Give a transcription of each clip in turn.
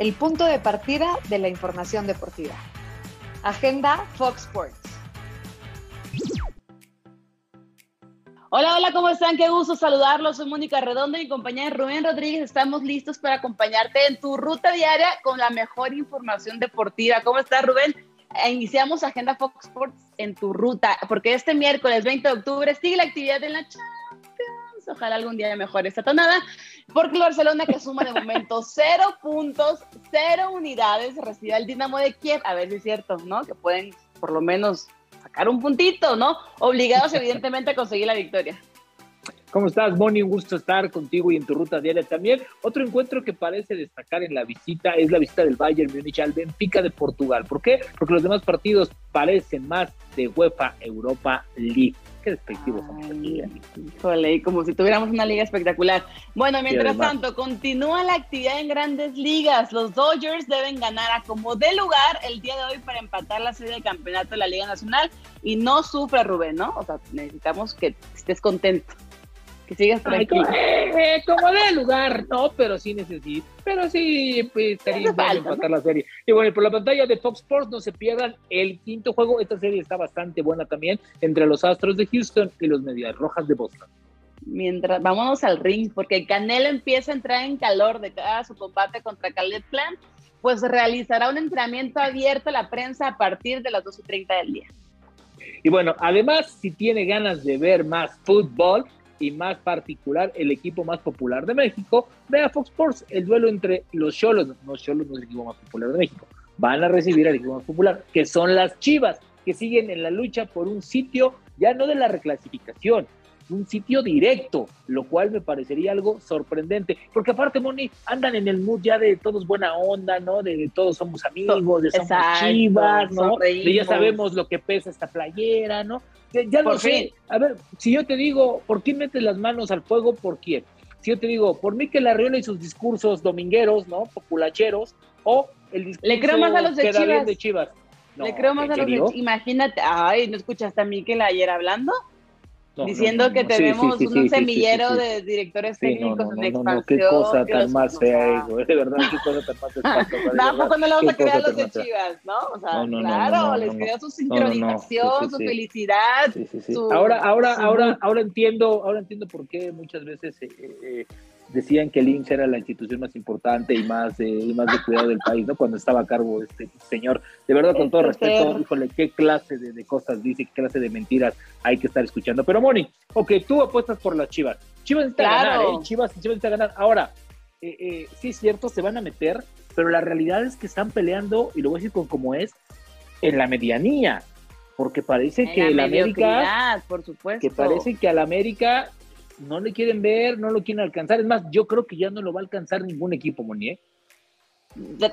el punto de partida de la información deportiva. Agenda Fox Sports. Hola, hola, ¿cómo están? Qué gusto saludarlos. Soy Mónica Redondo y mi compañera Rubén Rodríguez. Estamos listos para acompañarte en tu ruta diaria con la mejor información deportiva. ¿Cómo estás, Rubén? E iniciamos Agenda Fox Sports en tu ruta, porque este miércoles 20 de octubre sigue la actividad en la Champions. Ojalá algún día mejore esta tonada, porque el Barcelona, que suma de momento cero puntos, cero unidades, recibe al Dinamo de Kiev. A ver si es cierto, ¿no? Que pueden por lo menos sacar un puntito, ¿no? Obligados evidentemente a conseguir la victoria. ¿Cómo estás, Moni? Un gusto estar contigo y en tu ruta diaria también. Otro encuentro que parece destacar en la visita es la visita del Bayern Múnich al Benfica de Portugal. ¿Por qué? Porque los demás partidos parecen más de UEFA Europa League. Qué despectivos somos aquí. ¿eh? Híjole, como si tuviéramos una liga espectacular. Bueno, mientras tanto, continúa la actividad en grandes ligas. Los Dodgers deben ganar a como de lugar el día de hoy para empatar la serie de campeonato de la Liga Nacional y no sufra Rubén, ¿no? O sea, necesitamos que estés contento que sigas tranquilo. Eh, como, de lugar, no, pero sí necesito. Pero sí, pues estaría bien empatar la serie. Y bueno, por la pantalla de Fox Sports no se pierdan el quinto juego. Esta serie está bastante buena también entre los Astros de Houston y los Medias Rojas de Boston. Mientras, vámonos al ring, porque Canelo empieza a entrar en calor de cada su combate contra Caleb Plant, pues realizará un entrenamiento abierto a la prensa a partir de las 12.30 del día. Y bueno, además, si tiene ganas de ver más fútbol, y más particular el equipo más popular de México, vea Fox Sports, el duelo entre los Cholos, no Cholos no es el equipo más popular de México, van a recibir al equipo más popular, que son las Chivas, que siguen en la lucha por un sitio ya no de la reclasificación, un sitio directo, lo cual me parecería algo sorprendente, porque aparte, Moni, andan en el mood ya de todos buena onda, ¿no? De, todos somos amigos, de somos chivas, ¿no? De ya sabemos lo que pesa esta playera, ¿no? Ya, lo sé. A ver, si yo te digo, ¿por qué metes las manos al fuego? ¿Por quién? Si yo te digo, por mí que la Arriola y sus discursos domingueros, ¿no? Populacheros, o el discurso Le creo más a los de Chivas. de Chivas. Le creo más a los de. Imagínate, ay, ¿no escuchaste a Miquel ayer hablando? Diciendo que tenemos un semillero de directores técnicos en expansión. qué cosa tan más fea eso, de verdad, qué cosa tan más fea. Tampoco no le vamos a crear los de Chivas, ¿no? O sea, claro, les crea su sincronización, su felicidad. Ahora, ahora, ahora, ahora entiendo, ahora entiendo por qué muchas veces eh, eh, decían que el IMSS era la institución más importante y más, eh, más de cuidado del país, ¿no? Cuando estaba a cargo este señor. De verdad, con todo respeto, híjole, qué clase de, cosas dice, qué clase de mentiras hay que estar escuchando. Pero, Moni, ok, tú apuestas por las Chivas. Chivas necesita ganar, ¿eh? Chivas, Chivas necesita ganar. Ahora, eh, eh, sí es cierto, se van a meter, pero la realidad es que están peleando, y lo voy a decir con como es, en la medianía. Porque parece que la América, por supuesto. que parece que al América no le quieren ver, no lo quieren alcanzar. Es más, yo creo que ya no lo va a alcanzar ningún equipo, Monier.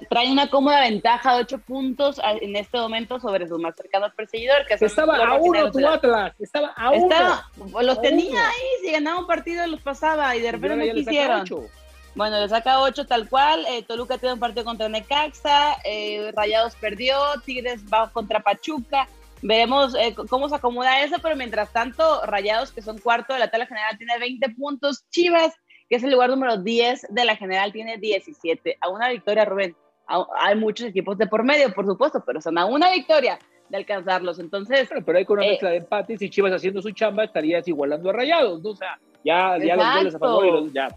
Trae una cómoda ventaja de ocho puntos en este momento sobre su más cercano perseguidor. Que estaba a uno tu Atlas, estaba a uno. los tenía ahí, si ganaba un partido los pasaba y de repente no quisieron. Bueno, le saca ocho tal cual. Eh, Toluca tiene un partido contra Necaxa, eh, Rayados perdió, Tigres va contra Pachuca. Veremos eh, cómo se acomoda eso, pero mientras tanto, Rayados, que son cuarto de la tabla general, tiene 20 puntos. Chivas, que es el lugar número 10 de la general, tiene 17. A una victoria, Rubén. hay muchos equipos de por medio, por supuesto, pero son a una victoria de alcanzarlos. Entonces. pero hay con una eh, mezcla de empates y Chivas haciendo su chamba estarías igualando a Rayados, ¿no? O sea, ya, ya los goles a favor y los, ya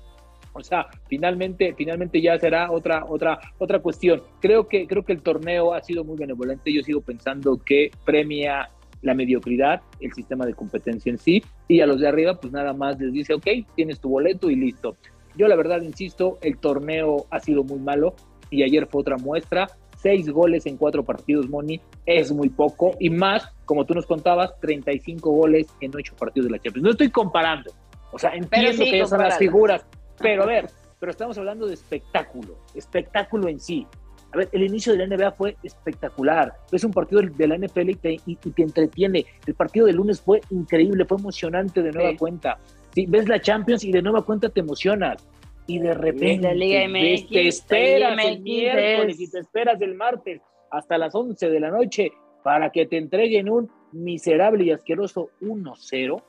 o sea, finalmente, finalmente ya será otra, otra, otra cuestión. Creo que, creo que el torneo ha sido muy benevolente. Yo sigo pensando que premia la mediocridad, el sistema de competencia en sí, y a los de arriba, pues nada más les dice, ok, tienes tu boleto y listo. Yo la verdad, insisto, el torneo ha sido muy malo y ayer fue otra muestra. Seis goles en cuatro partidos, Moni, es muy poco. Y más, como tú nos contabas, 35 goles en ocho partidos de la Champions. No estoy comparando. O sea, entiendo que esas son las figuras, pero a ver, pero estamos hablando de espectáculo, espectáculo en sí. A ver, el inicio de la NBA fue espectacular. Es un partido de la NFL y te, y, te entretiene. El partido de lunes fue increíble, fue emocionante de nueva cuenta. Sí, ves la Champions y de nueva cuenta te emocionas. Y de repente la Liga MX, te esperas el miércoles y te esperas el martes hasta las 11 de la noche para que te entreguen un miserable y asqueroso 1-0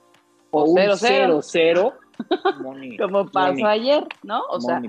o un 0-0 como pasó ayer, ¿no? O sea,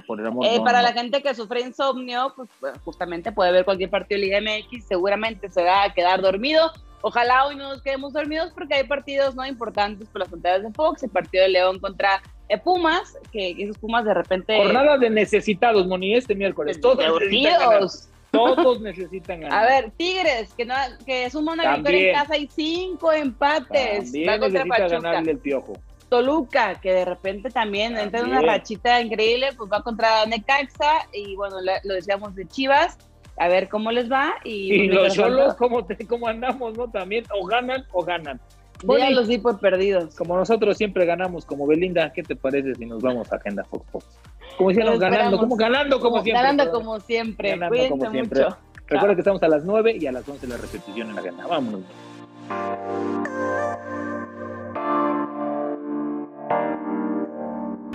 eh, para la gente que sufre insomnio, pues, pues justamente puede ver cualquier partido de Liga MX, seguramente se va a quedar dormido. Ojalá hoy no nos quedemos dormidos porque hay partidos no importantes por las fronteras de Fox, el partido de León contra eh, Pumas, que esos Pumas de repente... Jornada de necesitados, Moni, este miércoles. Todos necesitan Todos necesitan ganar. A ver, Tigres, que, no, que es un victoria en casa y cinco empates. También necesita ganarle el piojo. Toluca, que de repente también, entra en una rachita increíble, pues va contra Necaxa y bueno, lo decíamos de Chivas, a ver cómo les va. Y, los solos, ¿cómo, ¿cómo andamos, no? También, o ganan o ganan. A los di por perdidos. Como nosotros siempre ganamos, como Belinda, ¿qué te parece si nos vamos a Agenda Fox Fox? Como decíamos, ganando, como ganando como, siempre. Ganando como siempre. Ganando como siempre. Recuerda que estamos a las 9 y a las 11 la repetición en la agenda. Vámonos.